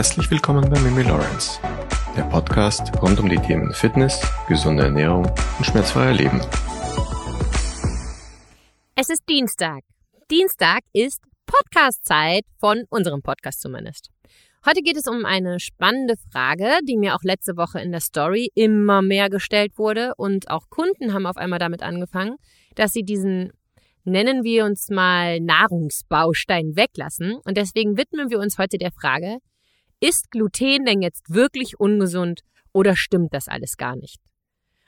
Herzlich willkommen bei Mimi Lawrence, der Podcast rund um die Themen Fitness, gesunde Ernährung und schmerzfreier Leben. Es ist Dienstag. Dienstag ist Podcast-Zeit von unserem Podcast zumindest. Heute geht es um eine spannende Frage, die mir auch letzte Woche in der Story immer mehr gestellt wurde und auch Kunden haben auf einmal damit angefangen, dass sie diesen nennen wir uns mal Nahrungsbaustein weglassen und deswegen widmen wir uns heute der Frage, ist Gluten denn jetzt wirklich ungesund oder stimmt das alles gar nicht?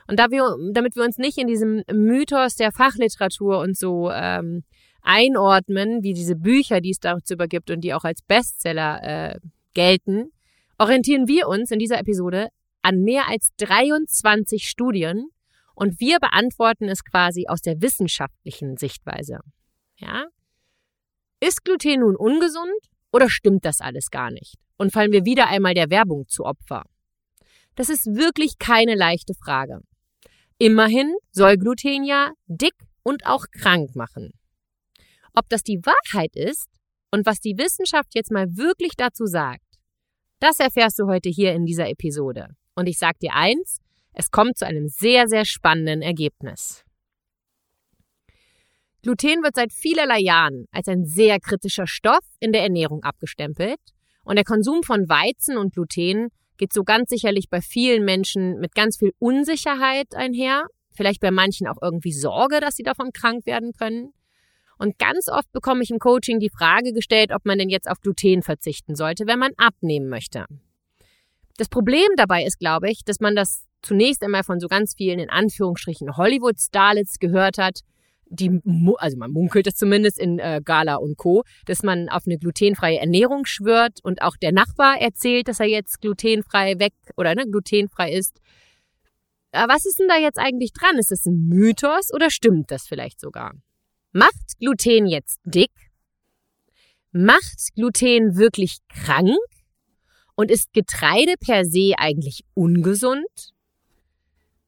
Und da wir, damit wir uns nicht in diesem Mythos der Fachliteratur und so ähm, einordnen, wie diese Bücher, die es dazu übergibt und die auch als Bestseller äh, gelten, orientieren wir uns in dieser Episode an mehr als 23 Studien und wir beantworten es quasi aus der wissenschaftlichen Sichtweise. Ja? Ist Gluten nun ungesund oder stimmt das alles gar nicht? Und fallen wir wieder einmal der Werbung zu Opfer? Das ist wirklich keine leichte Frage. Immerhin soll Gluten ja dick und auch krank machen. Ob das die Wahrheit ist und was die Wissenschaft jetzt mal wirklich dazu sagt, das erfährst du heute hier in dieser Episode. Und ich sag dir eins, es kommt zu einem sehr, sehr spannenden Ergebnis. Gluten wird seit vielerlei Jahren als ein sehr kritischer Stoff in der Ernährung abgestempelt und der Konsum von Weizen und Gluten geht so ganz sicherlich bei vielen Menschen mit ganz viel Unsicherheit einher, vielleicht bei manchen auch irgendwie Sorge, dass sie davon krank werden können. Und ganz oft bekomme ich im Coaching die Frage gestellt, ob man denn jetzt auf Gluten verzichten sollte, wenn man abnehmen möchte. Das Problem dabei ist, glaube ich, dass man das zunächst einmal von so ganz vielen in Anführungsstrichen Hollywood-Starlets gehört hat, die, also man munkelt es zumindest in äh, Gala und Co., dass man auf eine glutenfreie Ernährung schwört und auch der Nachbar erzählt, dass er jetzt glutenfrei weg oder ne, glutenfrei ist. Aber was ist denn da jetzt eigentlich dran? Ist das ein Mythos oder stimmt das vielleicht sogar? Macht Gluten jetzt dick? Macht Gluten wirklich krank? Und ist Getreide per se eigentlich ungesund?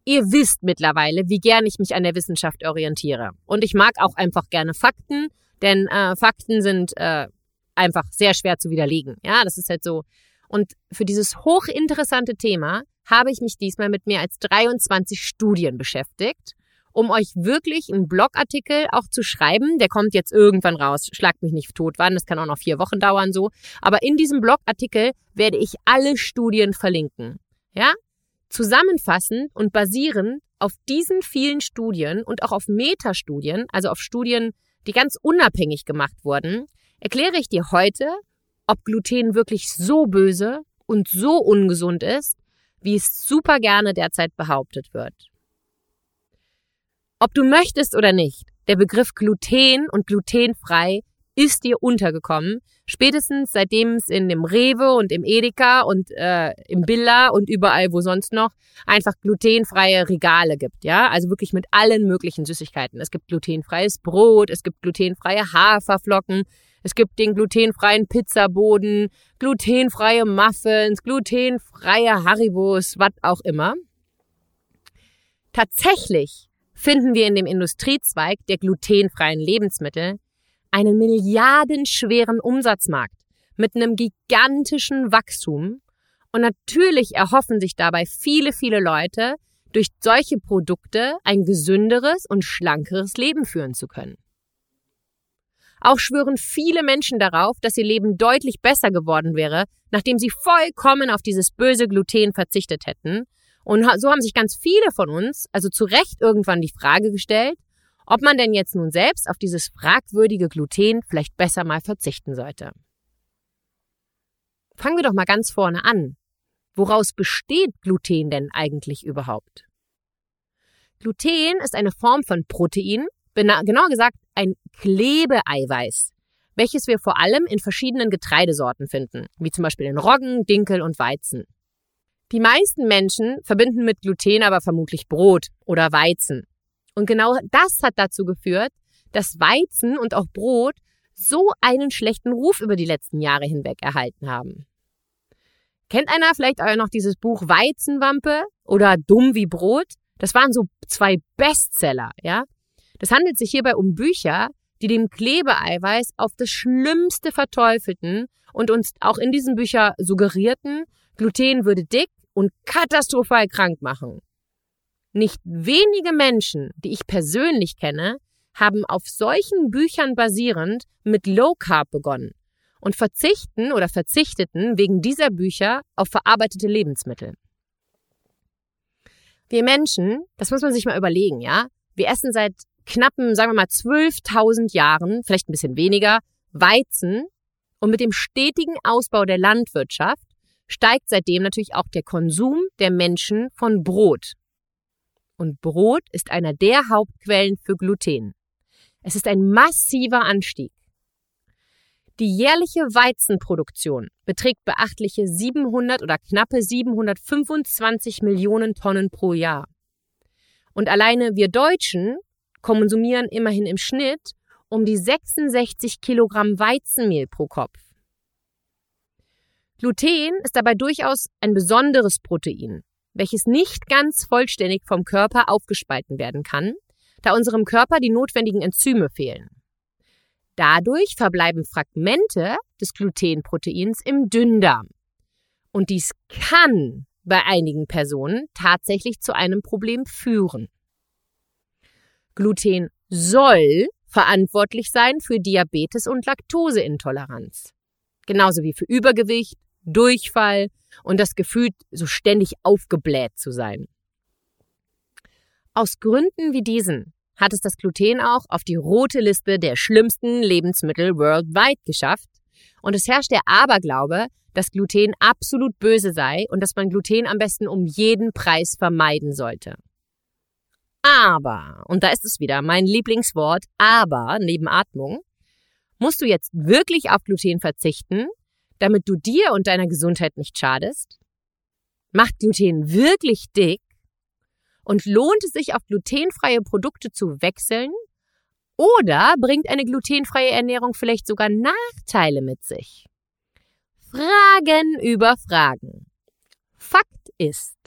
Ihr wisst mittlerweile, wie gern ich mich an der Wissenschaft orientiere. Und ich mag auch einfach gerne Fakten, denn äh, Fakten sind äh, einfach sehr schwer zu widerlegen. Ja, das ist halt so. Und für dieses hochinteressante Thema habe ich mich diesmal mit mehr als 23 Studien beschäftigt, um euch wirklich einen Blogartikel auch zu schreiben. Der kommt jetzt irgendwann raus. Schlagt mich nicht tot wann. Das kann auch noch vier Wochen dauern so. Aber in diesem Blogartikel werde ich alle Studien verlinken. Ja, Zusammenfassend und basierend auf diesen vielen Studien und auch auf Metastudien, also auf Studien, die ganz unabhängig gemacht wurden, erkläre ich dir heute, ob Gluten wirklich so böse und so ungesund ist, wie es super gerne derzeit behauptet wird. Ob du möchtest oder nicht, der Begriff Gluten und glutenfrei ist dir untergekommen. Spätestens seitdem es in dem Rewe und im Edeka und äh, im Billa und überall wo sonst noch einfach glutenfreie Regale gibt, ja, also wirklich mit allen möglichen Süßigkeiten. Es gibt glutenfreies Brot, es gibt glutenfreie Haferflocken, es gibt den glutenfreien Pizzaboden, glutenfreie Muffins, glutenfreie Haribos, was auch immer. Tatsächlich finden wir in dem Industriezweig der glutenfreien Lebensmittel einen milliardenschweren Umsatzmarkt mit einem gigantischen Wachstum. Und natürlich erhoffen sich dabei viele, viele Leute, durch solche Produkte ein gesünderes und schlankeres Leben führen zu können. Auch schwören viele Menschen darauf, dass ihr Leben deutlich besser geworden wäre, nachdem sie vollkommen auf dieses böse Gluten verzichtet hätten. Und so haben sich ganz viele von uns, also zu Recht irgendwann die Frage gestellt, ob man denn jetzt nun selbst auf dieses fragwürdige Gluten vielleicht besser mal verzichten sollte. Fangen wir doch mal ganz vorne an. Woraus besteht Gluten denn eigentlich überhaupt? Gluten ist eine Form von Protein, genauer gesagt ein Klebeeiweiß, welches wir vor allem in verschiedenen Getreidesorten finden, wie zum Beispiel in Roggen, Dinkel und Weizen. Die meisten Menschen verbinden mit Gluten aber vermutlich Brot oder Weizen. Und genau das hat dazu geführt, dass Weizen und auch Brot so einen schlechten Ruf über die letzten Jahre hinweg erhalten haben. Kennt einer vielleicht auch noch dieses Buch Weizenwampe oder Dumm wie Brot? Das waren so zwei Bestseller, ja? Das handelt sich hierbei um Bücher, die dem Klebeeiweiß auf das Schlimmste verteufelten und uns auch in diesen Büchern suggerierten, Gluten würde dick und katastrophal krank machen. Nicht wenige Menschen, die ich persönlich kenne, haben auf solchen Büchern basierend mit Low Carb begonnen und verzichten oder verzichteten wegen dieser Bücher auf verarbeitete Lebensmittel. Wir Menschen, das muss man sich mal überlegen, ja? Wir essen seit knappen, sagen wir mal, 12.000 Jahren, vielleicht ein bisschen weniger, Weizen und mit dem stetigen Ausbau der Landwirtschaft steigt seitdem natürlich auch der Konsum der Menschen von Brot. Und Brot ist einer der Hauptquellen für Gluten. Es ist ein massiver Anstieg. Die jährliche Weizenproduktion beträgt beachtliche 700 oder knappe 725 Millionen Tonnen pro Jahr. Und alleine wir Deutschen konsumieren immerhin im Schnitt um die 66 Kilogramm Weizenmehl pro Kopf. Gluten ist dabei durchaus ein besonderes Protein, welches nicht ganz vollständig vom Körper aufgespalten werden kann, da unserem Körper die notwendigen Enzyme fehlen. Dadurch verbleiben Fragmente des Glutenproteins im Dünndarm. Und dies kann bei einigen Personen tatsächlich zu einem Problem führen. Gluten soll verantwortlich sein für Diabetes und Laktoseintoleranz. Genauso wie für Übergewicht, Durchfall und das Gefühl, so ständig aufgebläht zu sein. Aus Gründen wie diesen hat es das Gluten auch auf die rote Liste der schlimmsten Lebensmittel worldwide geschafft. Und es herrscht der Aberglaube, dass Gluten absolut böse sei und dass man Gluten am besten um jeden Preis vermeiden sollte. Aber, und da ist es wieder mein Lieblingswort, aber neben Atmung, musst du jetzt wirklich auf Gluten verzichten, damit du dir und deiner Gesundheit nicht schadest? Macht Gluten wirklich dick? Und lohnt es sich, auf glutenfreie Produkte zu wechseln? Oder bringt eine glutenfreie Ernährung vielleicht sogar Nachteile mit sich? Fragen über Fragen. Fakt ist,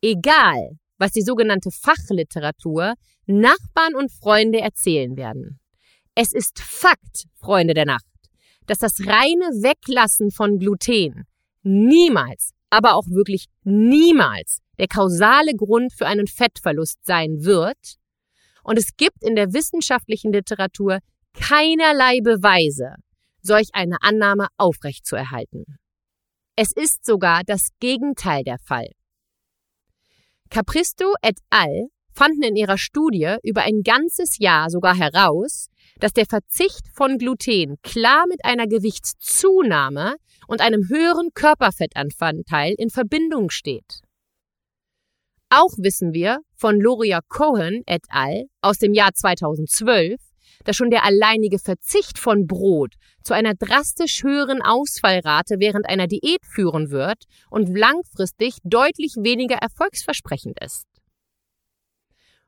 egal, was die sogenannte Fachliteratur Nachbarn und Freunde erzählen werden. Es ist Fakt, Freunde der Nacht, dass das reine Weglassen von Gluten niemals, aber auch wirklich niemals der kausale Grund für einen Fettverlust sein wird. Und es gibt in der wissenschaftlichen Literatur keinerlei Beweise, solch eine Annahme aufrechtzuerhalten. Es ist sogar das Gegenteil der Fall. Capristo et al. fanden in ihrer Studie über ein ganzes Jahr sogar heraus, dass der Verzicht von Gluten klar mit einer Gewichtszunahme und einem höheren Körperfettanteil in Verbindung steht. Auch wissen wir von Loria Cohen et al. aus dem Jahr 2012, dass schon der alleinige Verzicht von Brot zu einer drastisch höheren Ausfallrate während einer Diät führen wird und langfristig deutlich weniger erfolgsversprechend ist.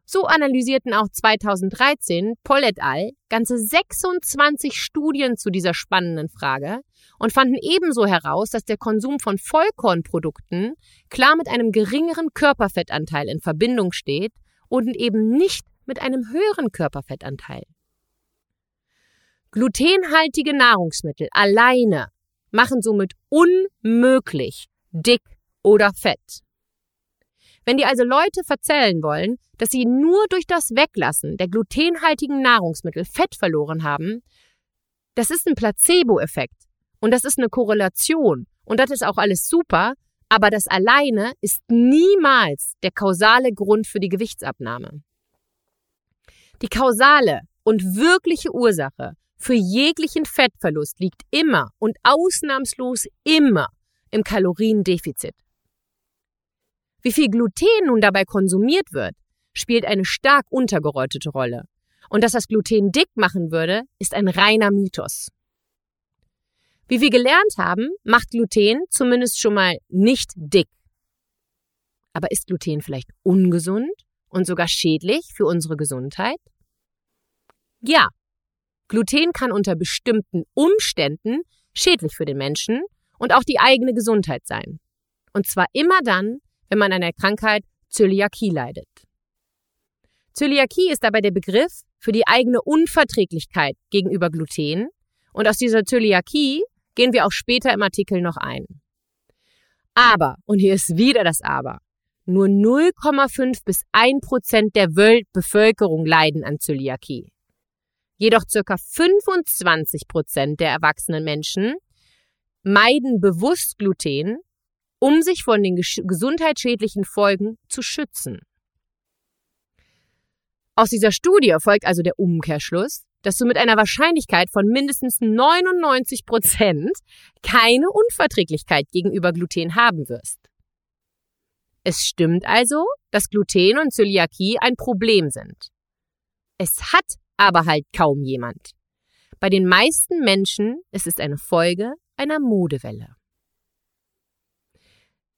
So analysierten auch 2013 Poll et al. ganze 26 Studien zu dieser spannenden Frage und fanden ebenso heraus, dass der Konsum von Vollkornprodukten klar mit einem geringeren Körperfettanteil in Verbindung steht und eben nicht mit einem höheren Körperfettanteil. Glutenhaltige Nahrungsmittel alleine machen somit unmöglich dick oder fett. Wenn dir also Leute verzählen wollen, dass sie nur durch das Weglassen der glutenhaltigen Nahrungsmittel Fett verloren haben, das ist ein Placebo-Effekt und das ist eine Korrelation und das ist auch alles super, aber das alleine ist niemals der kausale Grund für die Gewichtsabnahme. Die kausale und wirkliche Ursache für jeglichen Fettverlust liegt immer und ausnahmslos immer im Kaloriendefizit. Wie viel Gluten nun dabei konsumiert wird, spielt eine stark untergerottete Rolle. Und dass das Gluten dick machen würde, ist ein reiner Mythos. Wie wir gelernt haben, macht Gluten zumindest schon mal nicht dick. Aber ist Gluten vielleicht ungesund und sogar schädlich für unsere Gesundheit? Ja, Gluten kann unter bestimmten Umständen schädlich für den Menschen und auch die eigene Gesundheit sein. Und zwar immer dann, wenn man an der Krankheit Zöliakie leidet. Zöliakie ist dabei der Begriff für die eigene Unverträglichkeit gegenüber Gluten und aus dieser Zöliakie gehen wir auch später im Artikel noch ein. Aber, und hier ist wieder das Aber, nur 0,5 bis 1 Prozent der Weltbevölkerung leiden an Zöliakie. Jedoch circa 25 Prozent der erwachsenen Menschen meiden bewusst Gluten, um sich von den gesundheitsschädlichen Folgen zu schützen. Aus dieser Studie folgt also der Umkehrschluss, dass du mit einer Wahrscheinlichkeit von mindestens 99 Prozent keine Unverträglichkeit gegenüber Gluten haben wirst. Es stimmt also, dass Gluten und Zöliakie ein Problem sind. Es hat aber halt kaum jemand. Bei den meisten Menschen ist es eine Folge einer Modewelle.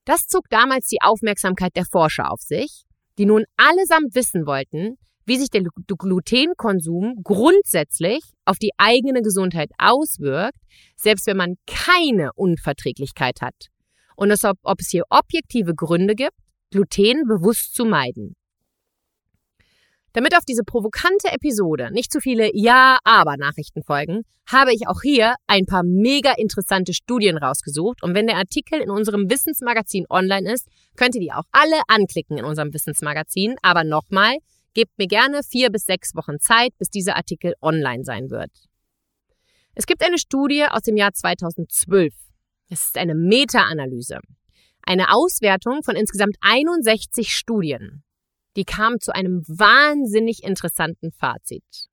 Das zog damals die Aufmerksamkeit der Forscher auf sich, die nun allesamt wissen wollten, wie sich der Glutenkonsum grundsätzlich auf die eigene Gesundheit auswirkt, selbst wenn man keine Unverträglichkeit hat. Und ob, ob es hier objektive Gründe gibt, Gluten bewusst zu meiden. Damit auf diese provokante Episode nicht zu viele Ja-Aber-Nachrichten folgen, habe ich auch hier ein paar mega interessante Studien rausgesucht. Und wenn der Artikel in unserem Wissensmagazin online ist, könnt ihr die auch alle anklicken in unserem Wissensmagazin. Aber nochmal, gebt mir gerne vier bis sechs Wochen Zeit, bis dieser Artikel online sein wird. Es gibt eine Studie aus dem Jahr 2012. Es ist eine Meta-Analyse. Eine Auswertung von insgesamt 61 Studien die kam zu einem wahnsinnig interessanten Fazit.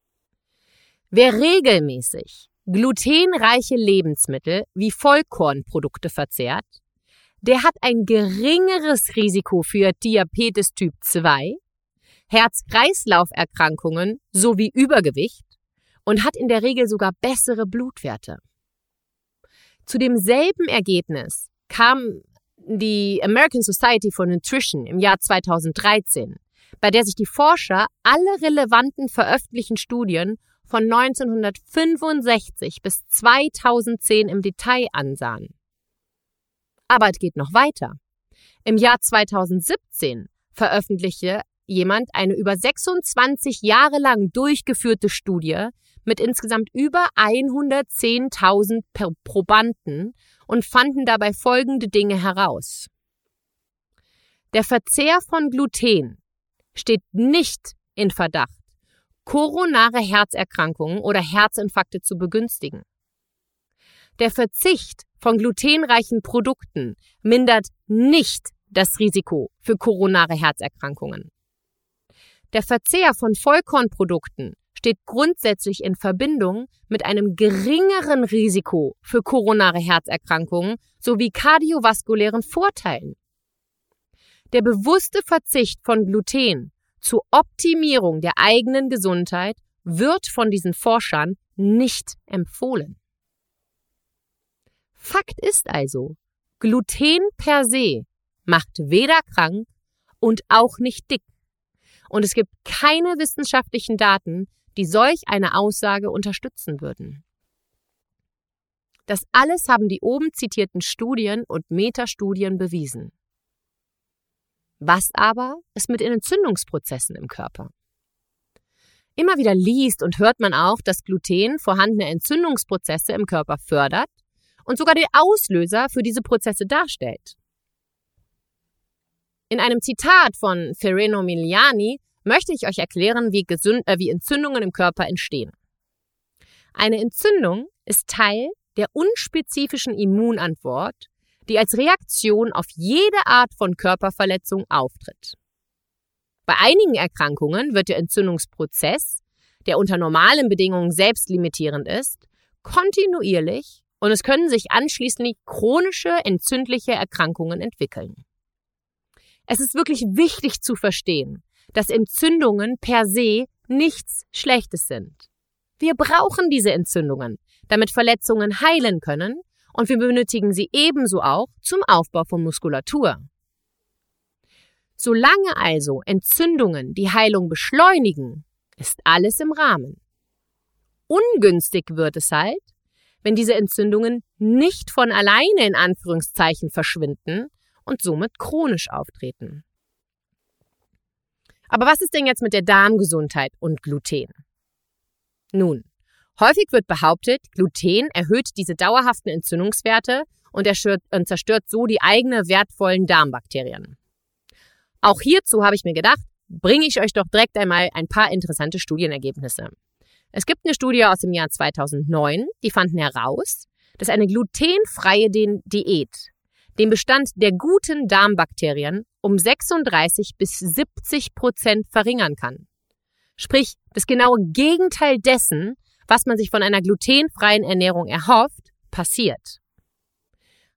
Wer regelmäßig glutenreiche Lebensmittel wie Vollkornprodukte verzehrt, der hat ein geringeres Risiko für Diabetes Typ 2, Herz-Kreislauf-Erkrankungen sowie Übergewicht und hat in der Regel sogar bessere Blutwerte. Zu demselben Ergebnis kam die American Society for Nutrition im Jahr 2013 bei der sich die Forscher alle relevanten veröffentlichten Studien von 1965 bis 2010 im Detail ansahen. Aber es geht noch weiter. Im Jahr 2017 veröffentlichte jemand eine über 26 Jahre lang durchgeführte Studie mit insgesamt über 110.000 Probanden und fanden dabei folgende Dinge heraus. Der Verzehr von Gluten steht nicht in Verdacht, koronare Herzerkrankungen oder Herzinfarkte zu begünstigen. Der Verzicht von glutenreichen Produkten mindert nicht das Risiko für koronare Herzerkrankungen. Der Verzehr von Vollkornprodukten steht grundsätzlich in Verbindung mit einem geringeren Risiko für koronare Herzerkrankungen sowie kardiovaskulären Vorteilen. Der bewusste Verzicht von Gluten zur Optimierung der eigenen Gesundheit wird von diesen Forschern nicht empfohlen. Fakt ist also, Gluten per se macht weder krank und auch nicht dick. Und es gibt keine wissenschaftlichen Daten, die solch eine Aussage unterstützen würden. Das alles haben die oben zitierten Studien und Metastudien bewiesen. Was aber ist mit Entzündungsprozessen im Körper? Immer wieder liest und hört man auch, dass Gluten vorhandene Entzündungsprozesse im Körper fördert und sogar den Auslöser für diese Prozesse darstellt. In einem Zitat von Ferreno Miliani möchte ich euch erklären, wie, Gesund äh, wie Entzündungen im Körper entstehen. Eine Entzündung ist Teil der unspezifischen Immunantwort die als Reaktion auf jede Art von Körperverletzung auftritt. Bei einigen Erkrankungen wird der Entzündungsprozess, der unter normalen Bedingungen selbstlimitierend ist, kontinuierlich und es können sich anschließend chronische entzündliche Erkrankungen entwickeln. Es ist wirklich wichtig zu verstehen, dass Entzündungen per se nichts Schlechtes sind. Wir brauchen diese Entzündungen, damit Verletzungen heilen können und wir benötigen sie ebenso auch zum Aufbau von Muskulatur. Solange also Entzündungen die Heilung beschleunigen, ist alles im Rahmen. Ungünstig wird es halt, wenn diese Entzündungen nicht von alleine in Anführungszeichen verschwinden und somit chronisch auftreten. Aber was ist denn jetzt mit der Darmgesundheit und Gluten? Nun, häufig wird behauptet, Gluten erhöht diese dauerhaften Entzündungswerte und, und zerstört so die eigenen wertvollen Darmbakterien. Auch hierzu habe ich mir gedacht, bringe ich euch doch direkt einmal ein paar interessante Studienergebnisse. Es gibt eine Studie aus dem Jahr 2009, die fanden heraus, dass eine glutenfreie Diät den Bestand der guten Darmbakterien um 36 bis 70 Prozent verringern kann. Sprich, das genaue Gegenteil dessen, was man sich von einer glutenfreien Ernährung erhofft, passiert.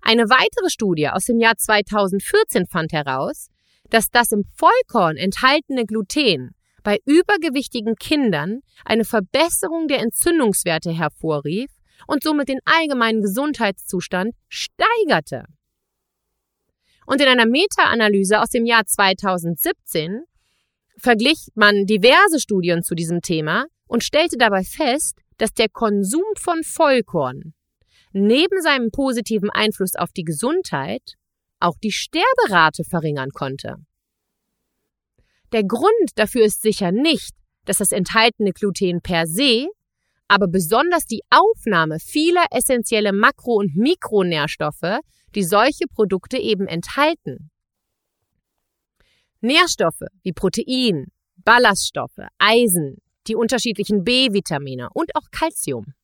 Eine weitere Studie aus dem Jahr 2014 fand heraus, dass das im Vollkorn enthaltene Gluten bei übergewichtigen Kindern eine Verbesserung der Entzündungswerte hervorrief und somit den allgemeinen Gesundheitszustand steigerte. Und in einer Meta-Analyse aus dem Jahr 2017 verglich man diverse Studien zu diesem Thema und stellte dabei fest, dass der Konsum von Vollkorn neben seinem positiven Einfluss auf die Gesundheit auch die Sterberate verringern konnte. Der Grund dafür ist sicher nicht, dass das enthaltene Gluten per se, aber besonders die Aufnahme vieler essentielle Makro- und Mikronährstoffe die solche Produkte eben enthalten. Nährstoffe wie Protein, Ballaststoffe, Eisen, die unterschiedlichen B-Vitamine und auch Calcium.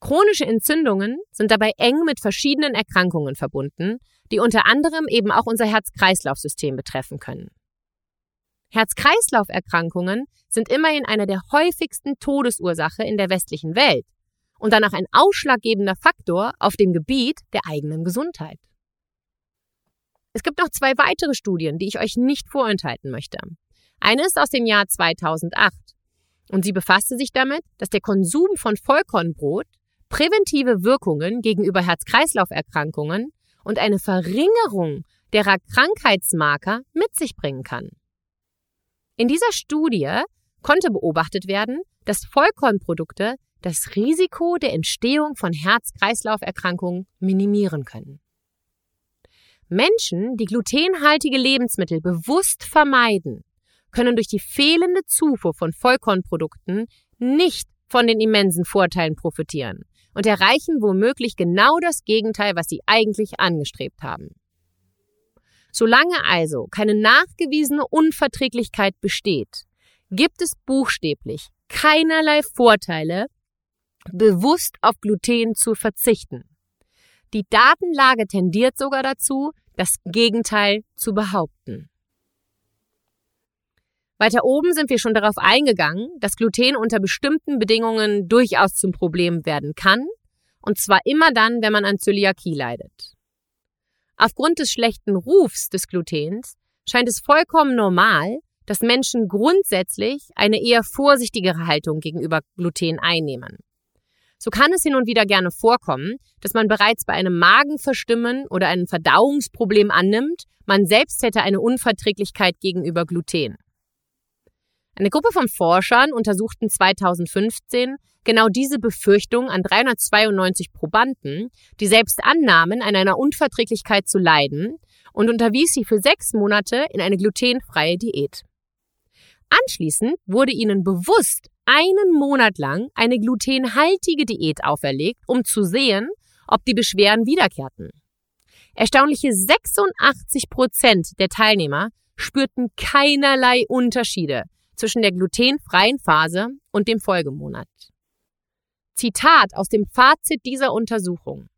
Chronische Entzündungen sind dabei eng mit verschiedenen Erkrankungen verbunden, die unter anderem eben auch unser Herz-Kreislauf-System betreffen können. Herz-Kreislauf-Erkrankungen sind immerhin eine der häufigsten Todesursache in der westlichen Welt und danach ein ausschlaggebender Faktor auf dem Gebiet der eigenen Gesundheit. Es gibt noch zwei weitere Studien, die ich euch nicht vorenthalten möchte. Eine ist aus dem Jahr 2008 und sie befasste sich damit, dass der Konsum von Vollkornbrot präventive Wirkungen gegenüber Herz-Kreislauf-Erkrankungen und eine Verringerung derer Krankheitsmarker mit sich bringen kann. In dieser Studie konnte beobachtet werden, dass Vollkornprodukte das Risiko der Entstehung von Herz-Kreislauf-Erkrankungen minimieren können. Menschen, die glutenhaltige Lebensmittel bewusst vermeiden, können durch die fehlende Zufuhr von Vollkornprodukten nicht von den immensen Vorteilen profitieren und erreichen womöglich genau das Gegenteil, was sie eigentlich angestrebt haben. Solange also keine nachgewiesene Unverträglichkeit besteht, gibt es buchstäblich keinerlei Vorteile, bewusst auf Gluten zu verzichten. Die Datenlage tendiert sogar dazu, das Gegenteil zu behaupten. Weiter oben sind wir schon darauf eingegangen, dass Gluten unter bestimmten Bedingungen durchaus zum Problem werden kann, und zwar immer dann, wenn man an Zöliakie leidet. Aufgrund des schlechten Rufs des Glutens scheint es vollkommen normal, dass Menschen grundsätzlich eine eher vorsichtigere Haltung gegenüber Gluten einnehmen. So kann es hin und wieder gerne vorkommen, dass man bereits bei einem Magenverstimmen oder einem Verdauungsproblem annimmt, man selbst hätte eine Unverträglichkeit gegenüber Gluten. Eine Gruppe von Forschern untersuchten 2015 genau diese Befürchtung an 392 Probanden, die selbst annahmen, an einer Unverträglichkeit zu leiden, und unterwies sie für sechs Monate in eine glutenfreie Diät. Anschließend wurde ihnen bewusst einen Monat lang eine glutenhaltige Diät auferlegt, um zu sehen, ob die Beschwerden wiederkehrten. Erstaunliche 86 Prozent der Teilnehmer spürten keinerlei Unterschiede zwischen der glutenfreien Phase und dem Folgemonat. Zitat aus dem Fazit dieser Untersuchung.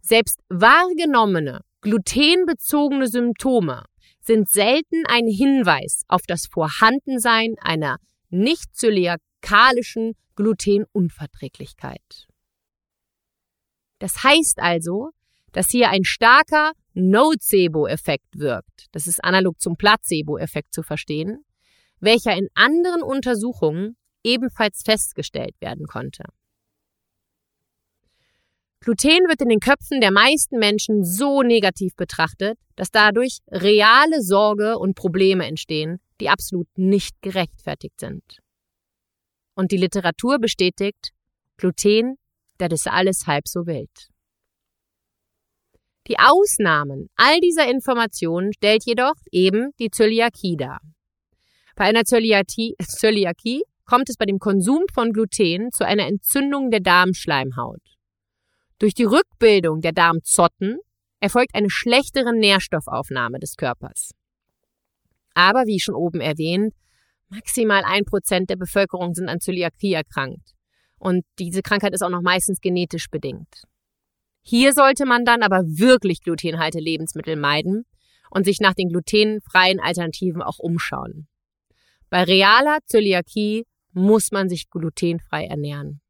Selbst wahrgenommene glutenbezogene Symptome sind selten ein Hinweis auf das Vorhandensein einer nicht zöliakalischen Glutenunverträglichkeit. Das heißt also, dass hier ein starker Nocebo-Effekt wirkt. Das ist analog zum Placebo-Effekt zu verstehen, welcher in anderen Untersuchungen ebenfalls festgestellt werden konnte. Gluten wird in den Köpfen der meisten Menschen so negativ betrachtet, dass dadurch reale Sorge und Probleme entstehen, die absolut nicht gerechtfertigt sind. Und die Literatur bestätigt, Gluten, das ist alles halb so wild. Die Ausnahmen all dieser Informationen stellt jedoch eben die Zöliakie dar. Bei einer Zöliakie, Zöliakie kommt es bei dem Konsum von Gluten zu einer Entzündung der Darmschleimhaut. Durch die Rückbildung der Darmzotten erfolgt eine schlechtere Nährstoffaufnahme des Körpers. Aber wie schon oben erwähnt, maximal ein Prozent der Bevölkerung sind an Zöliakie erkrankt. Und diese Krankheit ist auch noch meistens genetisch bedingt. Hier sollte man dann aber wirklich glutenhalte Lebensmittel meiden und sich nach den glutenfreien Alternativen auch umschauen. Bei realer Zöliakie muss man sich glutenfrei ernähren.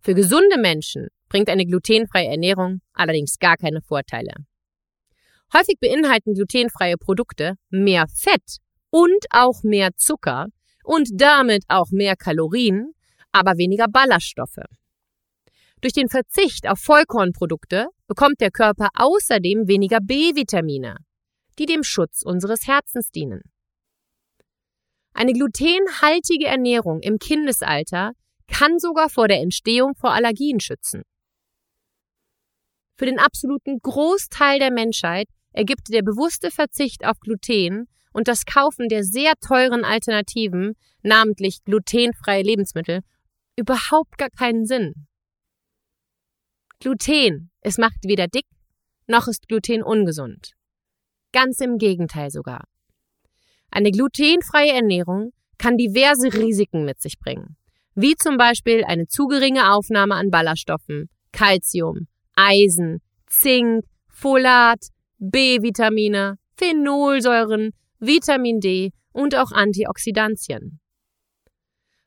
Für gesunde Menschen bringt eine glutenfreie Ernährung allerdings gar keine Vorteile. Häufig beinhalten glutenfreie Produkte mehr Fett und auch mehr Zucker und damit auch mehr Kalorien, aber weniger Ballaststoffe. Durch den Verzicht auf Vollkornprodukte bekommt der Körper außerdem weniger B-Vitamine, die dem Schutz unseres Herzens dienen. Eine glutenhaltige Ernährung im Kindesalter kann sogar vor der Entstehung vor Allergien schützen. Für den absoluten Großteil der Menschheit ergibt der bewusste Verzicht auf Gluten und das Kaufen der sehr teuren Alternativen, namentlich glutenfreie Lebensmittel, überhaupt gar keinen Sinn. Gluten, es macht weder dick, noch ist Gluten ungesund. Ganz im Gegenteil sogar. Eine glutenfreie Ernährung kann diverse Risiken mit sich bringen, wie zum Beispiel eine zu geringe Aufnahme an Ballaststoffen, Calcium, Eisen, Zink, Folat, B-Vitamine, Phenolsäuren, Vitamin D und auch Antioxidantien.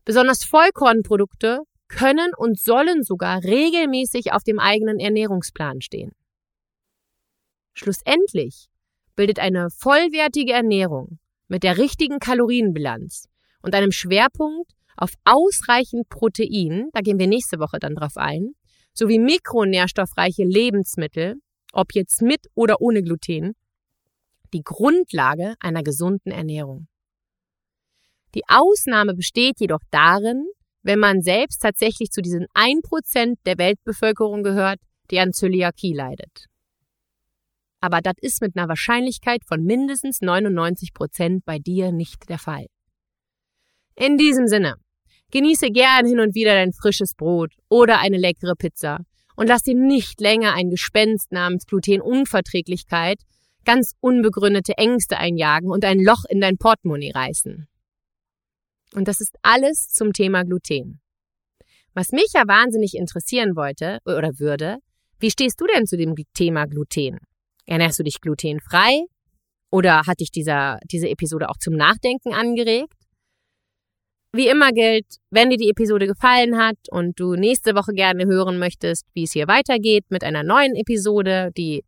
Besonders Vollkornprodukte können und sollen sogar regelmäßig auf dem eigenen Ernährungsplan stehen. Schlussendlich bildet eine vollwertige Ernährung mit der richtigen Kalorienbilanz und einem Schwerpunkt auf ausreichend Protein, da gehen wir nächste Woche dann drauf ein, sowie mikronährstoffreiche Lebensmittel, ob jetzt mit oder ohne Gluten, die Grundlage einer gesunden Ernährung. Die Ausnahme besteht jedoch darin, wenn man selbst tatsächlich zu diesen 1% der Weltbevölkerung gehört, die an Zöliakie leidet. Aber das ist mit einer Wahrscheinlichkeit von mindestens 99% bei dir nicht der Fall. In diesem Sinne, genieße gern hin und wieder dein frisches Brot oder eine leckere Pizza und lass dir nicht länger ein Gespenst namens Glutenunverträglichkeit ganz unbegründete Ängste einjagen und ein Loch in dein Portemonnaie reißen. Und das ist alles zum Thema Gluten. Was mich ja wahnsinnig interessieren wollte oder würde, wie stehst du denn zu dem Thema Gluten? Ernährst du dich glutenfrei? Oder hat dich dieser, diese Episode auch zum Nachdenken angeregt? Wie immer gilt, wenn dir die Episode gefallen hat und du nächste Woche gerne hören möchtest, wie es hier weitergeht mit einer neuen Episode, die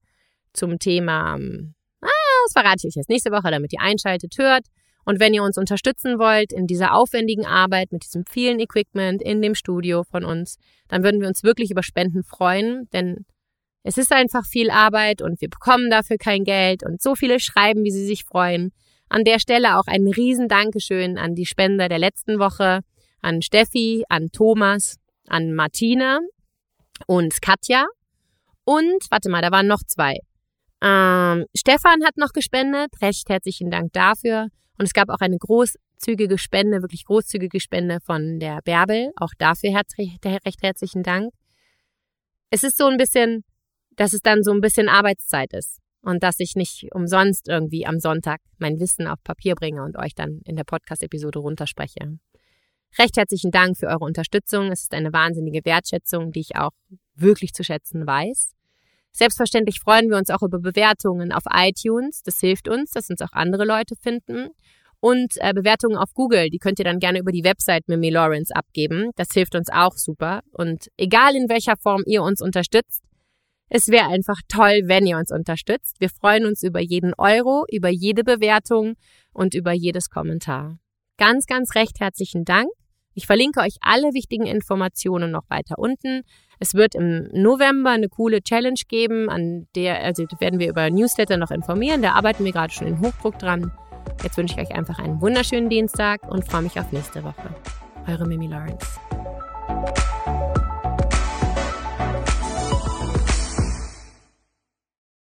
zum Thema, ähm, ah, das verrate ich euch jetzt nächste Woche, damit ihr einschaltet, hört, und wenn ihr uns unterstützen wollt in dieser aufwendigen Arbeit mit diesem vielen Equipment in dem Studio von uns, dann würden wir uns wirklich über Spenden freuen, denn es ist einfach viel Arbeit und wir bekommen dafür kein Geld und so viele schreiben, wie sie sich freuen. An der Stelle auch ein riesen Dankeschön an die Spender der letzten Woche, an Steffi, an Thomas, an Martina und Katja. Und, warte mal, da waren noch zwei. Ähm, Stefan hat noch gespendet. Recht herzlichen Dank dafür. Und es gab auch eine großzügige Spende, wirklich großzügige Spende von der Bärbel. Auch dafür herzlich, recht herzlichen Dank. Es ist so ein bisschen, dass es dann so ein bisschen Arbeitszeit ist. Und dass ich nicht umsonst irgendwie am Sonntag mein Wissen auf Papier bringe und euch dann in der Podcast-Episode runterspreche. Recht herzlichen Dank für eure Unterstützung. Es ist eine wahnsinnige Wertschätzung, die ich auch wirklich zu schätzen weiß. Selbstverständlich freuen wir uns auch über Bewertungen auf iTunes. Das hilft uns, dass uns auch andere Leute finden. Und äh, Bewertungen auf Google, die könnt ihr dann gerne über die Website Mimi Lawrence abgeben. Das hilft uns auch super. Und egal in welcher Form ihr uns unterstützt, es wäre einfach toll, wenn ihr uns unterstützt. Wir freuen uns über jeden Euro, über jede Bewertung und über jedes Kommentar. Ganz, ganz recht herzlichen Dank. Ich verlinke euch alle wichtigen Informationen noch weiter unten. Es wird im November eine coole Challenge geben, an der also werden wir über Newsletter noch informieren. Da arbeiten wir gerade schon in Hochdruck dran. Jetzt wünsche ich euch einfach einen wunderschönen Dienstag und freue mich auf nächste Woche. Eure Mimi Lawrence.